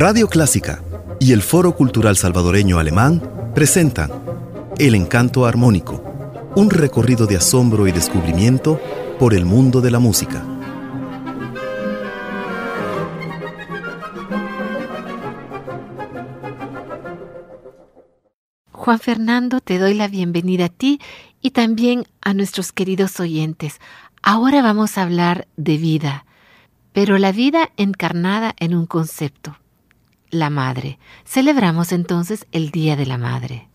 Radio Clásica y el Foro Cultural Salvadoreño Alemán presentan El Encanto Armónico, un recorrido de asombro y descubrimiento por el mundo de la música. Juan Fernando, te doy la bienvenida a ti y también a nuestros queridos oyentes. Ahora vamos a hablar de vida, pero la vida encarnada en un concepto, la madre. Celebramos entonces el Día de la Madre.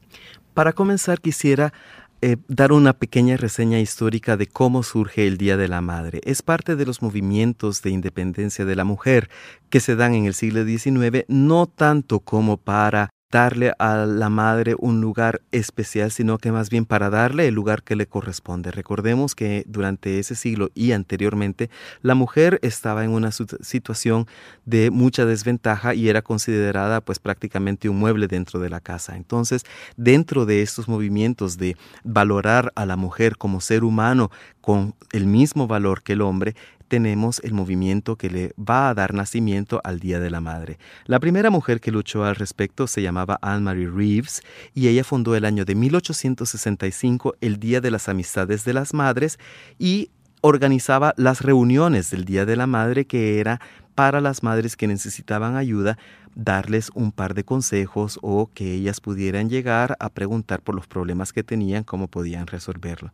Para comenzar quisiera eh, dar una pequeña reseña histórica de cómo surge el Día de la Madre. Es parte de los movimientos de independencia de la mujer que se dan en el siglo XIX, no tanto como para darle a la madre un lugar especial, sino que más bien para darle el lugar que le corresponde. Recordemos que durante ese siglo y anteriormente la mujer estaba en una situación de mucha desventaja y era considerada pues prácticamente un mueble dentro de la casa. Entonces, dentro de estos movimientos de valorar a la mujer como ser humano con el mismo valor que el hombre, tenemos el movimiento que le va a dar nacimiento al Día de la Madre. La primera mujer que luchó al respecto se llamaba Anne-Marie Reeves y ella fundó el año de 1865 el Día de las Amistades de las Madres y organizaba las reuniones del Día de la Madre que era para las madres que necesitaban ayuda darles un par de consejos o que ellas pudieran llegar a preguntar por los problemas que tenían, cómo podían resolverlo.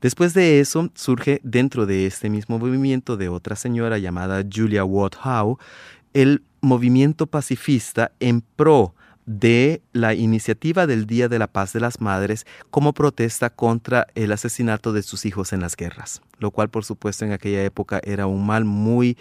Después de eso, surge dentro de este mismo movimiento de otra señora llamada Julia Watt Howe, el movimiento pacifista en pro de la iniciativa del Día de la Paz de las Madres como protesta contra el asesinato de sus hijos en las guerras, lo cual por supuesto en aquella época era un mal muy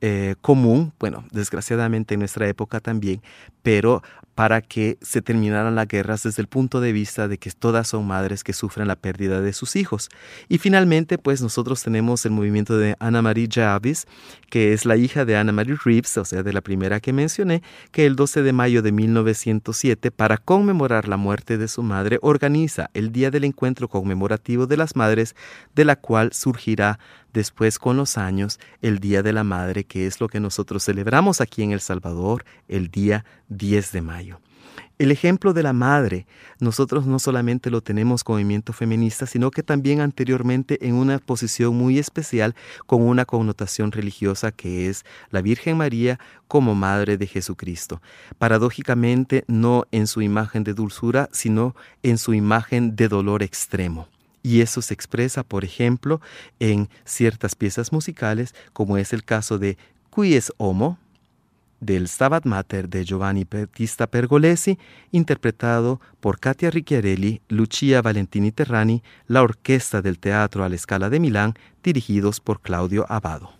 eh, común, bueno, desgraciadamente en nuestra época también, pero para que se terminaran las guerras desde el punto de vista de que todas son madres que sufren la pérdida de sus hijos. Y finalmente, pues nosotros tenemos el movimiento de Anna Marie Jarvis, que es la hija de Anna Marie Reeves, o sea, de la primera que mencioné, que el 12 de mayo de 1907, para conmemorar la muerte de su madre, organiza el Día del Encuentro Conmemorativo de las Madres, de la cual surgirá después con los años el Día de la Madre, que es lo que nosotros celebramos aquí en El Salvador el día 10 de mayo. El ejemplo de la madre, nosotros no solamente lo tenemos con movimiento feminista, sino que también anteriormente en una posición muy especial con una connotación religiosa que es la Virgen María como Madre de Jesucristo. Paradójicamente, no en su imagen de dulzura, sino en su imagen de dolor extremo. Y eso se expresa, por ejemplo, en ciertas piezas musicales, como es el caso de Qui es Homo, del Stabat Mater de Giovanni Battista Pergolesi, interpretado por Katia Ricciarelli, Lucia Valentini Terrani, la Orquesta del Teatro a la Escala de Milán, dirigidos por Claudio Abado.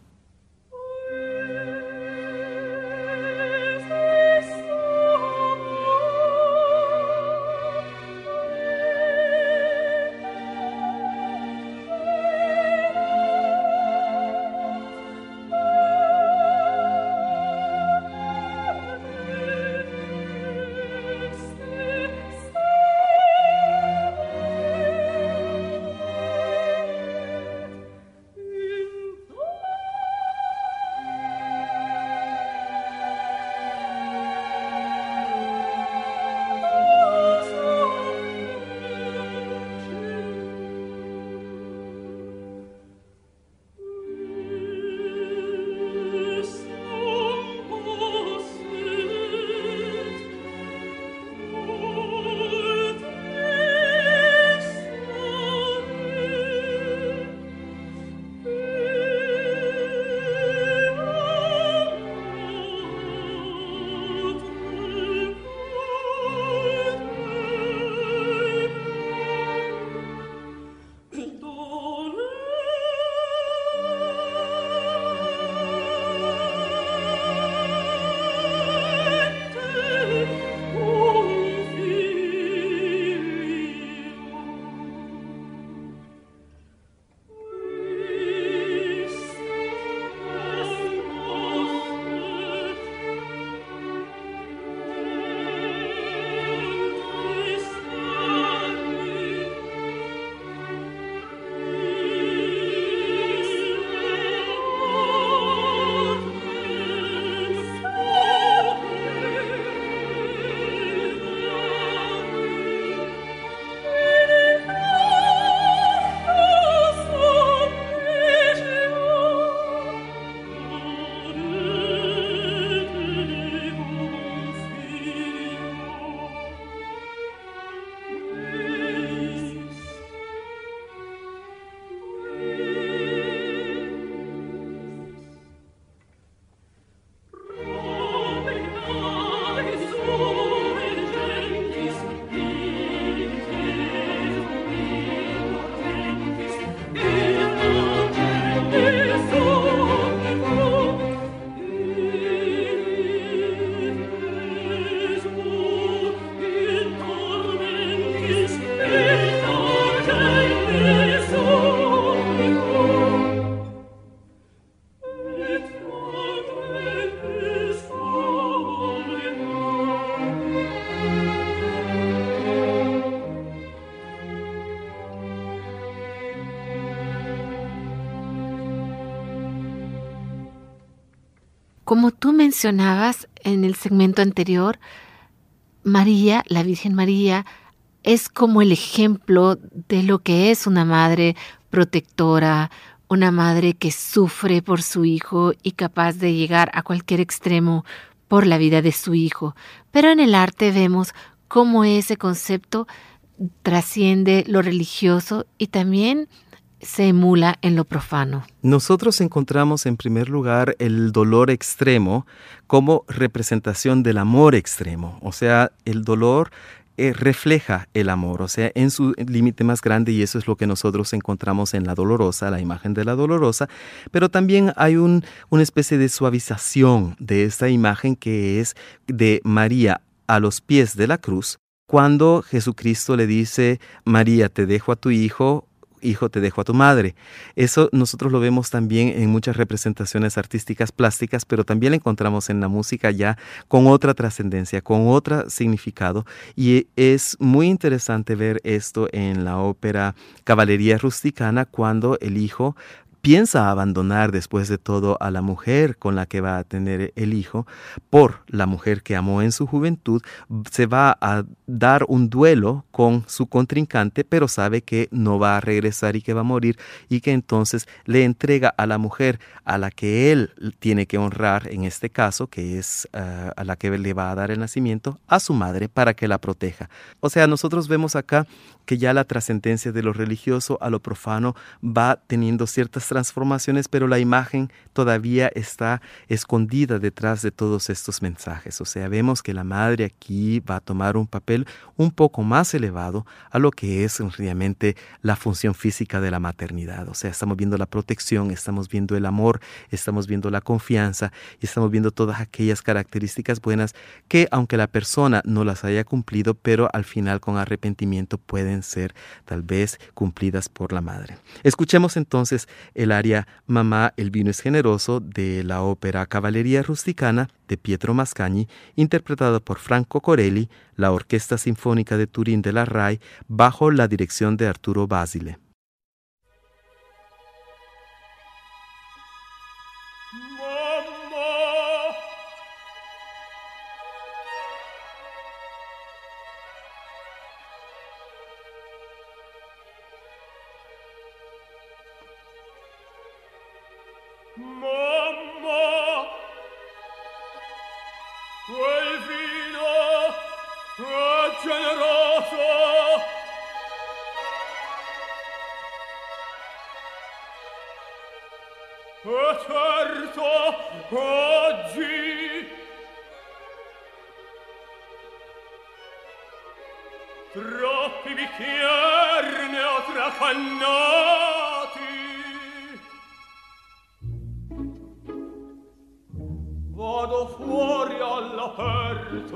Como tú mencionabas en el segmento anterior, María, la Virgen María, es como el ejemplo de lo que es una madre protectora, una madre que sufre por su hijo y capaz de llegar a cualquier extremo por la vida de su hijo. Pero en el arte vemos cómo ese concepto trasciende lo religioso y también se emula en lo profano. Nosotros encontramos en primer lugar el dolor extremo como representación del amor extremo, o sea, el dolor eh, refleja el amor, o sea, en su límite más grande, y eso es lo que nosotros encontramos en la dolorosa, la imagen de la dolorosa, pero también hay un, una especie de suavización de esta imagen que es de María a los pies de la cruz, cuando Jesucristo le dice, María, te dejo a tu hijo, hijo, te dejo a tu madre. Eso nosotros lo vemos también en muchas representaciones artísticas plásticas, pero también lo encontramos en la música ya con otra trascendencia, con otro significado. Y es muy interesante ver esto en la ópera Caballería Rusticana, cuando el hijo piensa abandonar después de todo a la mujer con la que va a tener el hijo por la mujer que amó en su juventud, se va a dar un duelo con su contrincante, pero sabe que no va a regresar y que va a morir y que entonces le entrega a la mujer a la que él tiene que honrar, en este caso, que es eh, a la que le va a dar el nacimiento, a su madre para que la proteja. O sea, nosotros vemos acá que ya la trascendencia de lo religioso a lo profano va teniendo ciertas transformaciones, pero la imagen todavía está escondida detrás de todos estos mensajes. O sea, vemos que la madre aquí va a tomar un papel un poco más elevado a lo que es realmente la función física de la maternidad. O sea, estamos viendo la protección, estamos viendo el amor, estamos viendo la confianza y estamos viendo todas aquellas características buenas que aunque la persona no las haya cumplido, pero al final con arrepentimiento pueden ser tal vez cumplidas por la madre. Escuchemos entonces el aria Mamá, el vino es generoso de la ópera Caballería Rusticana de Pietro Mascagni, interpretada por Franco Corelli, la Orquesta Sinfónica de Turín de la RAI, bajo la dirección de Arturo Basile. fuori all'aperto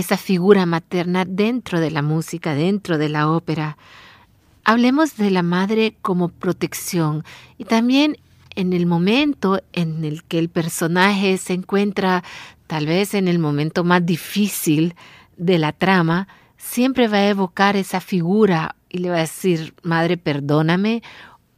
esa figura materna dentro de la música, dentro de la ópera. Hablemos de la madre como protección y también en el momento en el que el personaje se encuentra tal vez en el momento más difícil de la trama, siempre va a evocar esa figura y le va a decir, madre, perdóname,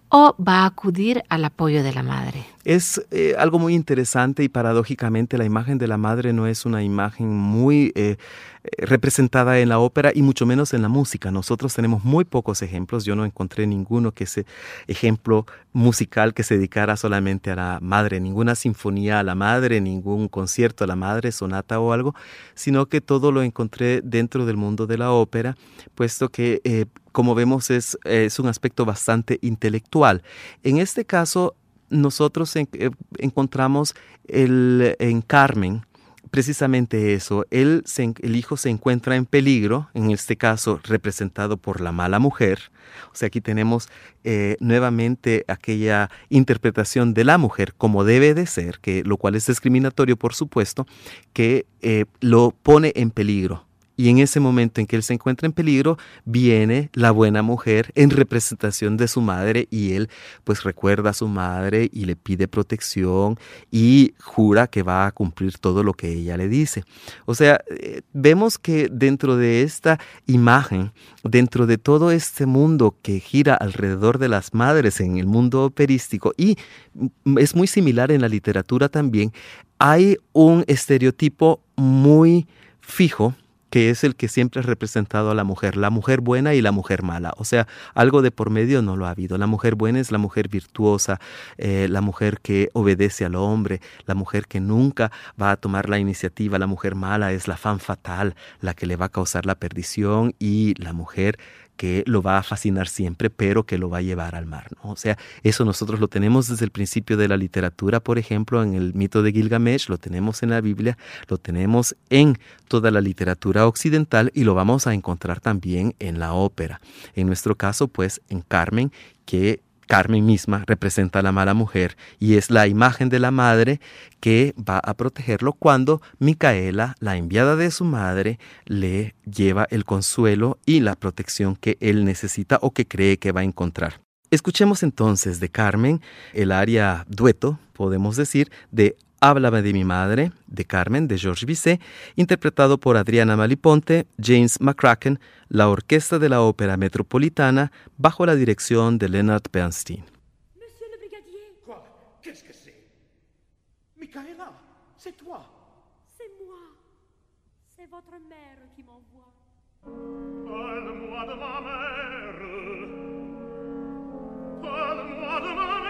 o va a acudir al apoyo de la madre. Es eh, algo muy interesante y paradójicamente la imagen de la madre no es una imagen muy eh, eh, representada en la ópera y mucho menos en la música. Nosotros tenemos muy pocos ejemplos. Yo no encontré ninguno que ese ejemplo musical que se dedicara solamente a la madre, ninguna sinfonía a la madre, ningún concierto a la madre, sonata o algo, sino que todo lo encontré dentro del mundo de la ópera, puesto que como vemos es, es un aspecto bastante intelectual. En este caso, nosotros eh, encontramos el, en Carmen precisamente eso. Él el hijo se encuentra en peligro, en este caso representado por la mala mujer. O sea, aquí tenemos eh, nuevamente aquella interpretación de la mujer como debe de ser, que, lo cual es discriminatorio, por supuesto, que eh, lo pone en peligro y en ese momento en que él se encuentra en peligro, viene la buena mujer en representación de su madre y él pues recuerda a su madre y le pide protección y jura que va a cumplir todo lo que ella le dice. O sea, eh, vemos que dentro de esta imagen, dentro de todo este mundo que gira alrededor de las madres en el mundo operístico y es muy similar en la literatura también, hay un estereotipo muy fijo que es el que siempre ha representado a la mujer, la mujer buena y la mujer mala. O sea, algo de por medio no lo ha habido. La mujer buena es la mujer virtuosa, eh, la mujer que obedece al hombre, la mujer que nunca va a tomar la iniciativa. La mujer mala es la fan fatal, la que le va a causar la perdición y la mujer que lo va a fascinar siempre, pero que lo va a llevar al mar. ¿no? O sea, eso nosotros lo tenemos desde el principio de la literatura, por ejemplo, en el mito de Gilgamesh, lo tenemos en la Biblia, lo tenemos en toda la literatura occidental y lo vamos a encontrar también en la ópera. En nuestro caso, pues, en Carmen, que Carmen misma representa a la mala mujer y es la imagen de la madre que va a protegerlo cuando Micaela, la enviada de su madre, le lleva el consuelo y la protección que él necesita o que cree que va a encontrar. Escuchemos entonces de Carmen el aria dueto, podemos decir, de Háblame de mi madre, de Carmen, de Georges Bizet, interpretado por Adriana Maliponte, James McCracken, la Orquesta de la Ópera Metropolitana, bajo la dirección de Leonard Bernstein. Monsieur le brigadier Quoi Qu'est-ce que c'est Michaela, c'est toi C'est moi. C'est votre mère qui m'envoie. Parle-moi de ma mère Parle-moi de ma Thank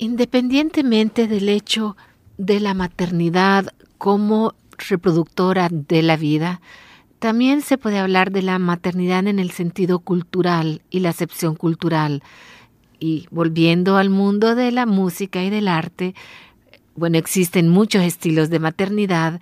Independientemente del hecho de la maternidad como reproductora de la vida, también se puede hablar de la maternidad en el sentido cultural y la acepción cultural. Y volviendo al mundo de la música y del arte, bueno, existen muchos estilos de maternidad,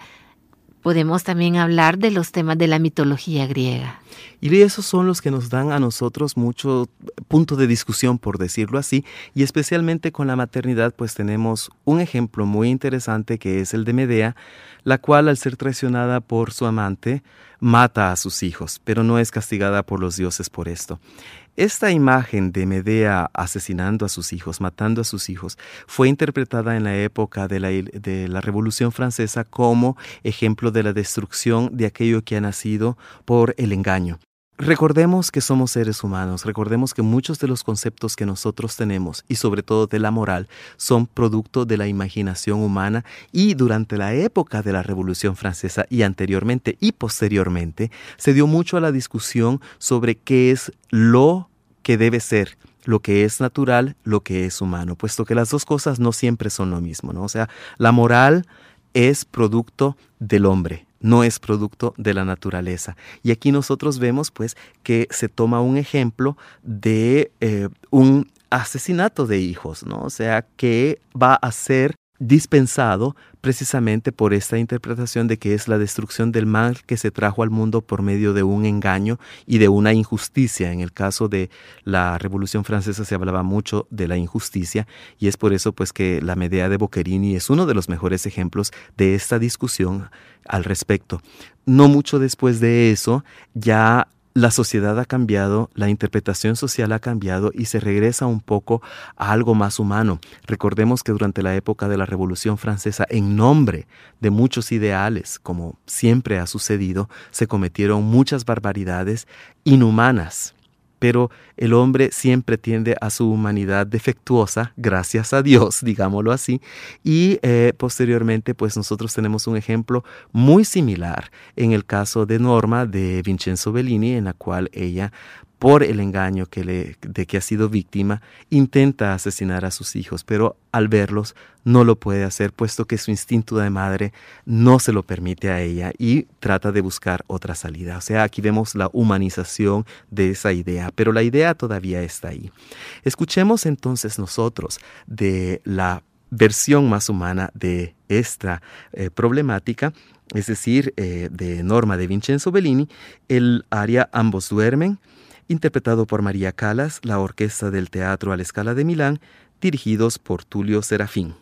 Podemos también hablar de los temas de la mitología griega. Y esos son los que nos dan a nosotros mucho punto de discusión, por decirlo así, y especialmente con la maternidad, pues tenemos un ejemplo muy interesante que es el de Medea, la cual al ser traicionada por su amante, mata a sus hijos, pero no es castigada por los dioses por esto. Esta imagen de Medea asesinando a sus hijos, matando a sus hijos, fue interpretada en la época de la, de la, Revolución Francesa como ejemplo de la destrucción de aquello que ha nacido por el engaño. Recordemos que somos seres humanos, recordemos que muchos de los conceptos que nosotros tenemos y sobre todo de la moral son producto de la imaginación humana y durante la época de la Revolución Francesa y anteriormente y posteriormente se dio mucho a la discusión sobre qué es lo que debe ser lo que es natural, lo que es humano, puesto que las dos cosas no siempre son lo mismo, ¿no? O sea, la moral es producto del hombre, no es producto de la naturaleza. Y aquí nosotros vemos pues que se toma un ejemplo de eh, un asesinato de hijos, ¿no? O sea, que va a ser dispensado precisamente por esta interpretación de que es la destrucción del mal que se trajo al mundo por medio de un engaño y de una injusticia. En el caso de la Revolución Francesa se hablaba mucho de la injusticia y es por eso pues que la Medea de Boccherini es uno de los mejores ejemplos de esta discusión al respecto. No mucho después de eso ya la sociedad ha cambiado, la interpretación social ha cambiado y se regresa un poco a algo más humano. Recordemos que durante la época de la Revolución Francesa, en nombre de muchos ideales, como siempre ha sucedido, se cometieron muchas barbaridades inhumanas pero el hombre siempre tiende a su humanidad defectuosa, gracias a Dios, digámoslo así, y eh, posteriormente pues nosotros tenemos un ejemplo muy similar en el caso de Norma de Vincenzo Bellini, en la cual ella por el engaño que le, de que ha sido víctima, intenta asesinar a sus hijos, pero al verlos no lo puede hacer, puesto que su instinto de madre no se lo permite a ella y trata de buscar otra salida. O sea, aquí vemos la humanización de esa idea, pero la idea todavía está ahí. Escuchemos entonces nosotros de la versión más humana de esta eh, problemática, es decir, eh, de Norma de Vincenzo Bellini, el área Ambos duermen, interpretado por María Calas, la Orquesta del Teatro a la Escala de Milán, dirigidos por Tulio Serafín.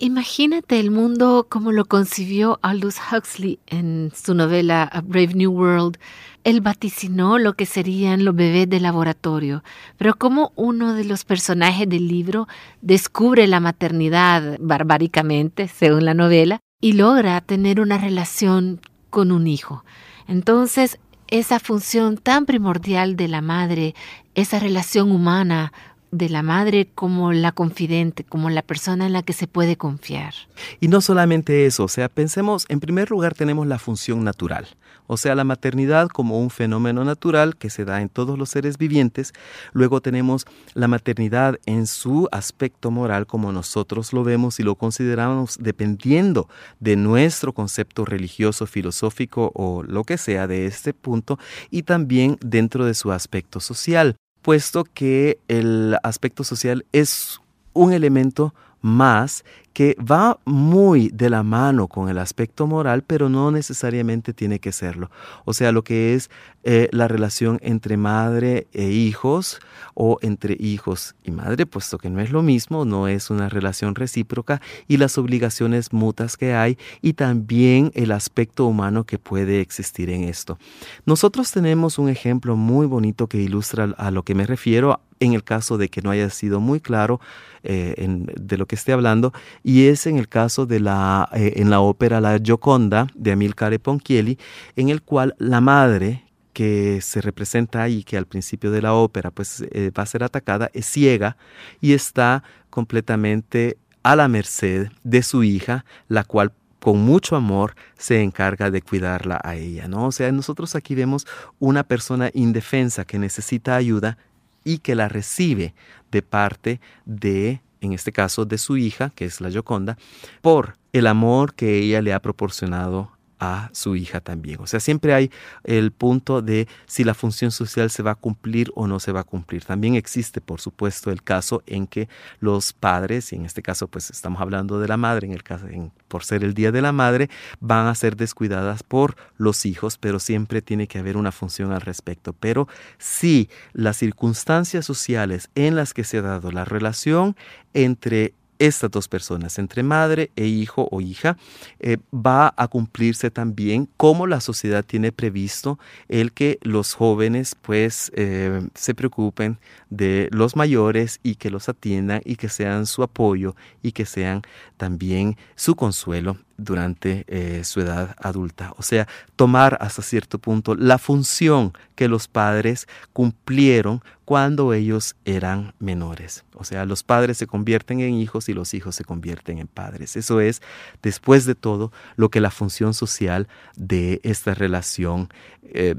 Imagínate el mundo como lo concibió Aldous Huxley en su novela A Brave New World. Él vaticinó lo que serían los bebés de laboratorio, pero como uno de los personajes del libro descubre la maternidad barbáricamente, según la novela, y logra tener una relación con un hijo. Entonces, esa función tan primordial de la madre, esa relación humana de la madre como la confidente, como la persona en la que se puede confiar. Y no solamente eso, o sea, pensemos, en primer lugar tenemos la función natural, o sea, la maternidad como un fenómeno natural que se da en todos los seres vivientes, luego tenemos la maternidad en su aspecto moral como nosotros lo vemos y lo consideramos dependiendo de nuestro concepto religioso, filosófico o lo que sea de este punto, y también dentro de su aspecto social puesto que el aspecto social es un elemento más que va muy de la mano con el aspecto moral, pero no necesariamente tiene que serlo. O sea, lo que es eh, la relación entre madre e hijos o entre hijos y madre, puesto que no es lo mismo, no es una relación recíproca, y las obligaciones mutas que hay y también el aspecto humano que puede existir en esto. Nosotros tenemos un ejemplo muy bonito que ilustra a lo que me refiero en el caso de que no haya sido muy claro eh, de lo que esté hablando, y es en el caso de la, eh, en la ópera La Gioconda de Amilcare Ponchielli, en el cual la madre que se representa ahí, que al principio de la ópera pues eh, va a ser atacada, es ciega y está completamente a la merced de su hija, la cual con mucho amor se encarga de cuidarla a ella, ¿no? O sea, nosotros aquí vemos una persona indefensa que necesita ayuda y que la recibe de parte de, en este caso, de su hija, que es la Yoconda, por el amor que ella le ha proporcionado a su hija también. O sea, siempre hay el punto de si la función social se va a cumplir o no se va a cumplir. También existe, por supuesto, el caso en que los padres, y en este caso pues estamos hablando de la madre, en el caso por ser el Día de la Madre, van a ser descuidadas por los hijos, pero siempre tiene que haber una función al respecto. Pero si las circunstancias sociales en las que se ha dado la relación entre estas dos personas, entre madre e hijo o hija, eh, va a cumplirse también como la sociedad tiene previsto el que los jóvenes pues eh, se preocupen de los mayores y que los atiendan y que sean su apoyo y que sean también su consuelo durante eh, su edad adulta. O sea, tomar hasta cierto punto la función que los padres cumplieron cuando ellos eran menores. O sea, los padres se convierten en hijos y los hijos se convierten en padres. Eso es, después de todo, lo que la función social de esta relación eh,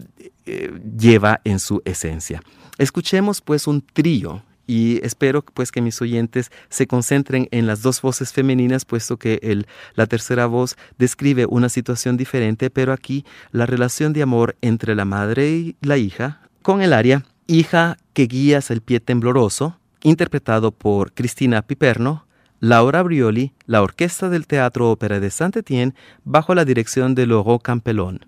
eh, lleva en su esencia. Escuchemos pues un trío y espero pues que mis oyentes se concentren en las dos voces femeninas, puesto que el, la tercera voz describe una situación diferente, pero aquí la relación de amor entre la madre y la hija, con el área Hija que guías el pie tembloroso, interpretado por Cristina Piperno, Laura Brioli, la orquesta del Teatro Ópera de Saint-Étienne, bajo la dirección de Laurent Campelón.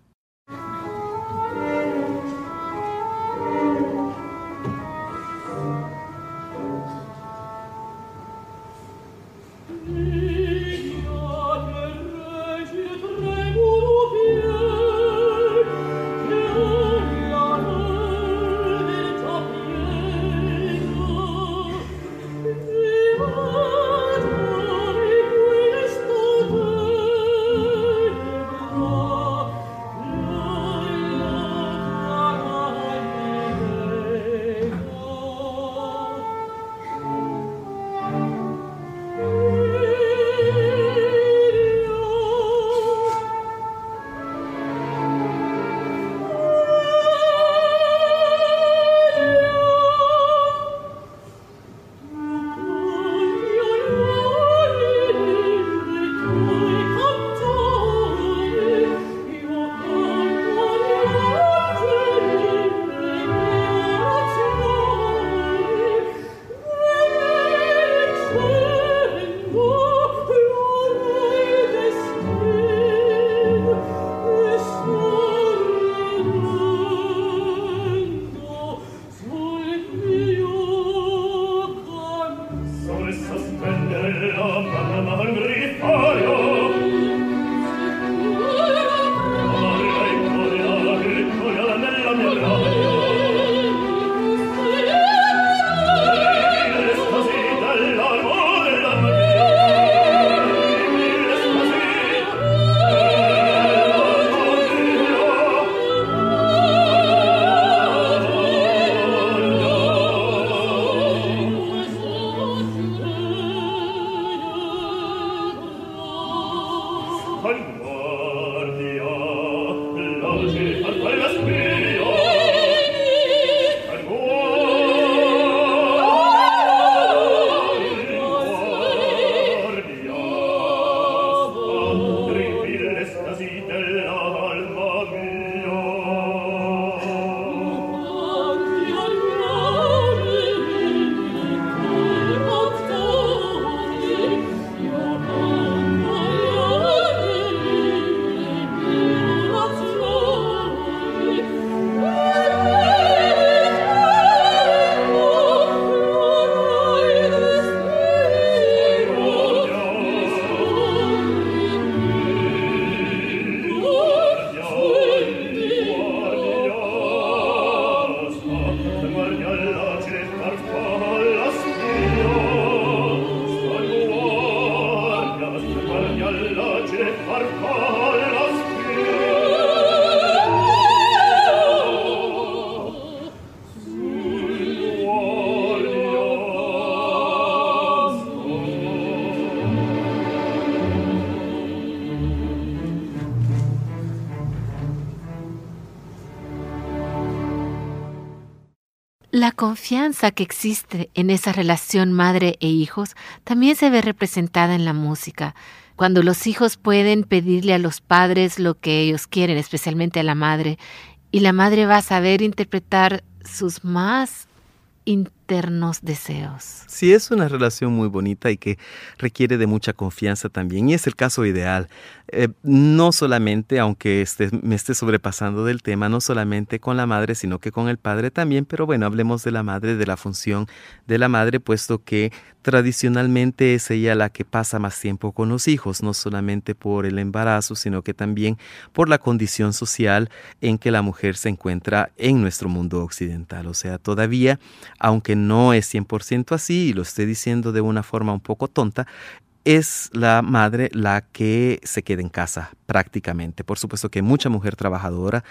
Confianza que existe en esa relación madre e hijos también se ve representada en la música. Cuando los hijos pueden pedirle a los padres lo que ellos quieren, especialmente a la madre, y la madre va a saber interpretar sus más internos deseos. Sí, es una relación muy bonita y que requiere de mucha confianza también. Y es el caso ideal. Eh, no solamente, aunque me esté sobrepasando del tema, no solamente con la madre, sino que con el padre también. Pero bueno, hablemos de la madre, de la función de la madre, puesto que tradicionalmente es ella la que pasa más tiempo con los hijos, no solamente por el embarazo, sino que también por la condición social en que la mujer se encuentra en nuestro mundo occidental. O sea, todavía, aunque no es 100% así, y lo estoy diciendo de una forma un poco tonta, es la madre la que se queda en casa prácticamente. Por supuesto que hay mucha mujer trabajadora,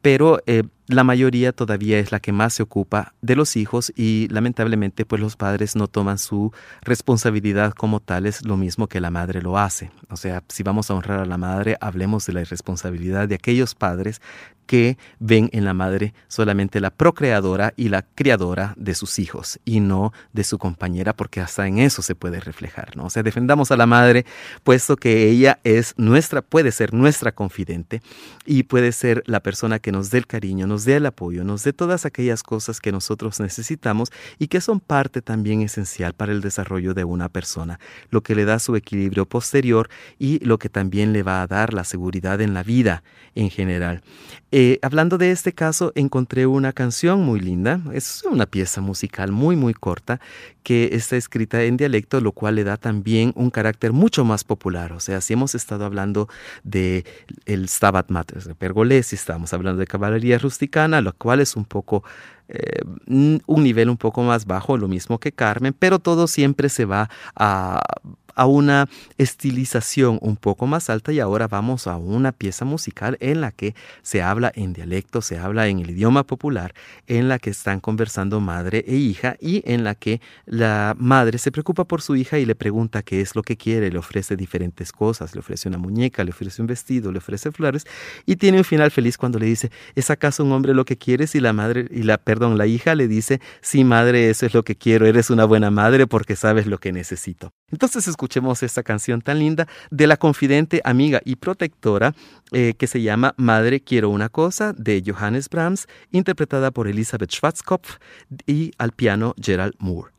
pero eh, la mayoría todavía es la que más se ocupa de los hijos y lamentablemente pues los padres no toman su responsabilidad como tales lo mismo que la madre lo hace. O sea, si vamos a honrar a la madre, hablemos de la irresponsabilidad de aquellos padres que ven en la madre solamente la procreadora y la criadora de sus hijos y no de su compañera porque hasta en eso se puede reflejar, ¿no? O sea, defendamos a la madre puesto que ella es nuestra, puede ser nuestra confidente y puede ser la persona que nos dé el cariño, nos dé el apoyo, nos dé todas aquellas cosas que nosotros necesitamos y que son parte también esencial para el desarrollo de una persona, lo que le da su equilibrio posterior y lo que también le va a dar la seguridad en la vida en general. Eh, hablando de este caso, encontré una canción muy linda, es una pieza musical muy muy corta que está escrita en dialecto, lo cual le da también un carácter mucho más popular. O sea, si hemos estado hablando de el Stabat Mater de Pergolesi, estamos hablando de caballería rusticana, lo cual es un poco eh, un nivel un poco más bajo, lo mismo que Carmen, pero todo siempre se va a a una estilización un poco más alta y ahora vamos a una pieza musical en la que se habla en dialecto, se habla en el idioma popular, en la que están conversando madre e hija y en la que la madre se preocupa por su hija y le pregunta qué es lo que quiere, le ofrece diferentes cosas, le ofrece una muñeca, le ofrece un vestido, le ofrece flores y tiene un final feliz cuando le dice, ¿es acaso un hombre lo que quieres? Y la madre, y la, perdón, la hija le dice, sí madre, eso es lo que quiero, eres una buena madre porque sabes lo que necesito. Entonces escuchemos esta canción tan linda de la confidente, amiga y protectora eh, que se llama Madre Quiero una cosa de Johannes Brahms, interpretada por Elisabeth Schwarzkopf y al piano Gerald Moore.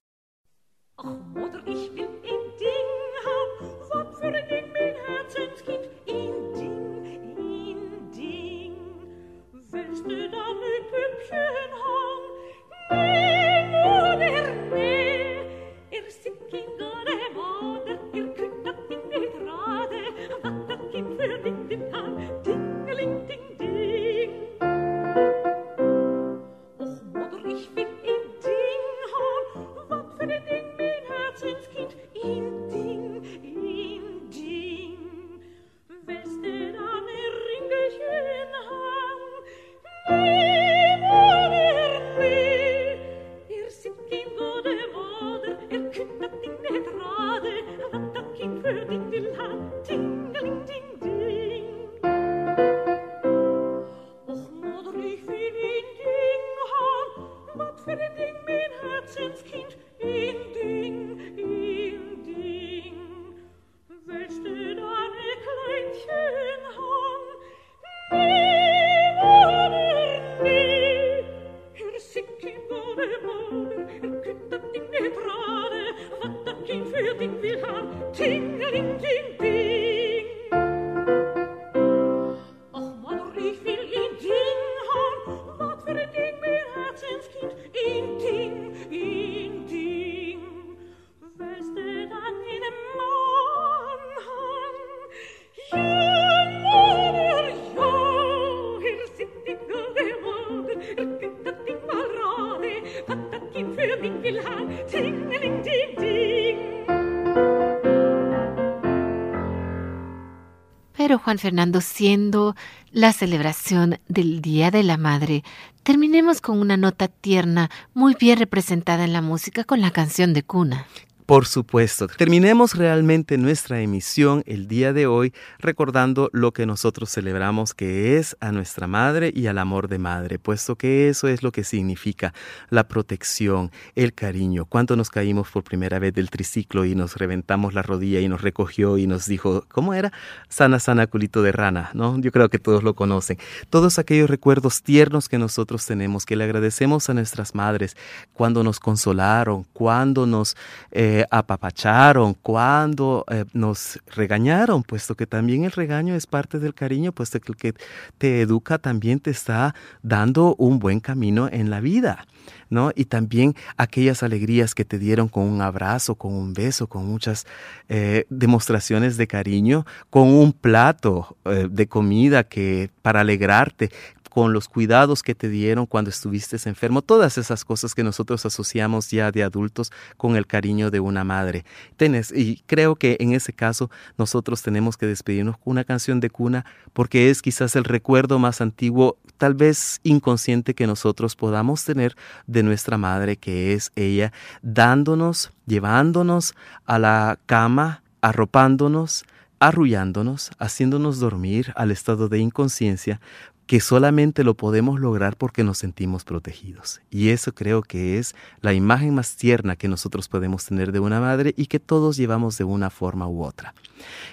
Juan Fernando, siendo la celebración del Día de la Madre, terminemos con una nota tierna muy bien representada en la música con la canción de cuna. Por supuesto. Terminemos realmente nuestra emisión el día de hoy recordando lo que nosotros celebramos que es a nuestra madre y al amor de madre, puesto que eso es lo que significa la protección, el cariño. Cuando nos caímos por primera vez del triciclo y nos reventamos la rodilla y nos recogió y nos dijo, ¿cómo era? Sana, sana, culito de rana, ¿no? Yo creo que todos lo conocen. Todos aquellos recuerdos tiernos que nosotros tenemos, que le agradecemos a nuestras madres cuando nos consolaron, cuando nos... Eh, apapacharon, cuando eh, nos regañaron, puesto que también el regaño es parte del cariño, puesto que el que te educa también te está dando un buen camino en la vida. ¿No? Y también aquellas alegrías que te dieron con un abrazo, con un beso, con muchas eh, demostraciones de cariño, con un plato eh, de comida que para alegrarte, con los cuidados que te dieron cuando estuviste enfermo, todas esas cosas que nosotros asociamos ya de adultos con el cariño de una madre. Tenés, y creo que en ese caso nosotros tenemos que despedirnos con una canción de cuna porque es quizás el recuerdo más antiguo, tal vez inconsciente que nosotros podamos tener de nuestra madre, que es ella, dándonos, llevándonos a la cama, arropándonos, arrullándonos, haciéndonos dormir al estado de inconsciencia, que solamente lo podemos lograr porque nos sentimos protegidos. Y eso creo que es la imagen más tierna que nosotros podemos tener de una madre y que todos llevamos de una forma u otra.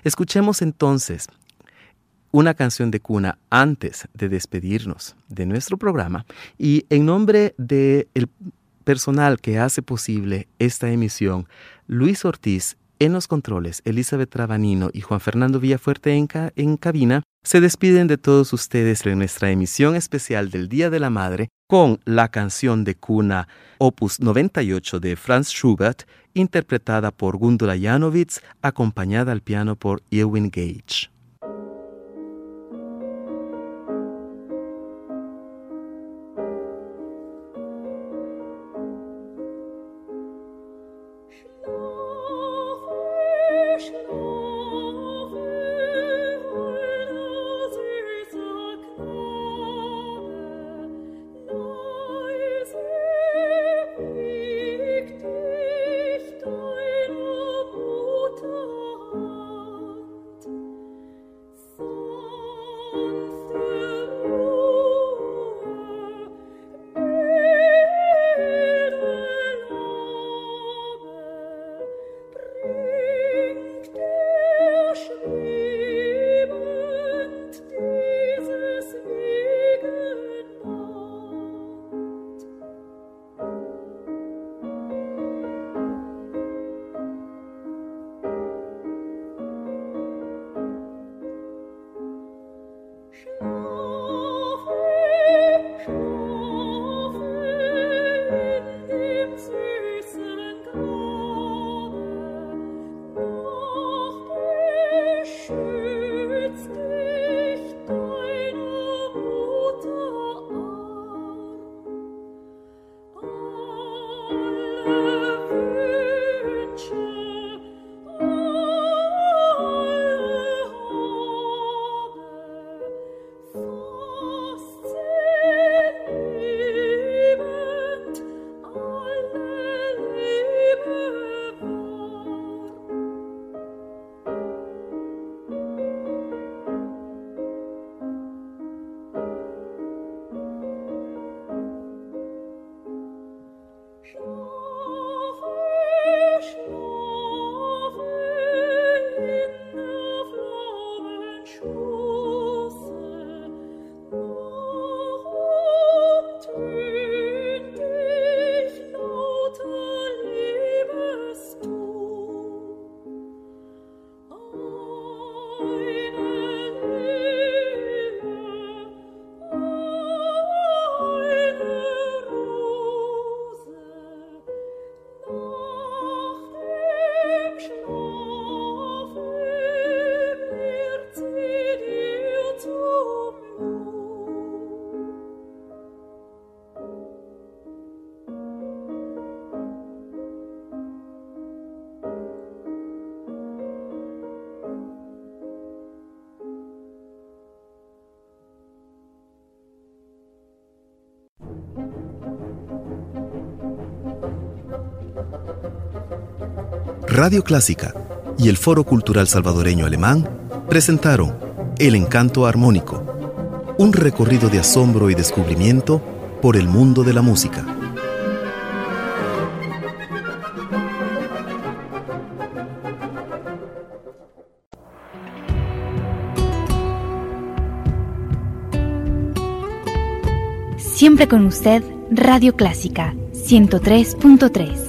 Escuchemos entonces una canción de cuna antes de despedirnos de nuestro programa y en nombre del personal que hace posible esta emisión, Luis Ortiz en los controles, Elizabeth Trabanino y Juan Fernando Villafuerte en, en cabina, se despiden de todos ustedes en nuestra emisión especial del Día de la Madre con la canción de cuna Opus 98 de Franz Schubert, interpretada por Gundula Janowitz, acompañada al piano por Ewan Gage. Radio Clásica y el Foro Cultural Salvadoreño Alemán presentaron El Encanto Armónico, un recorrido de asombro y descubrimiento por el mundo de la música. Siempre con usted, Radio Clásica 103.3.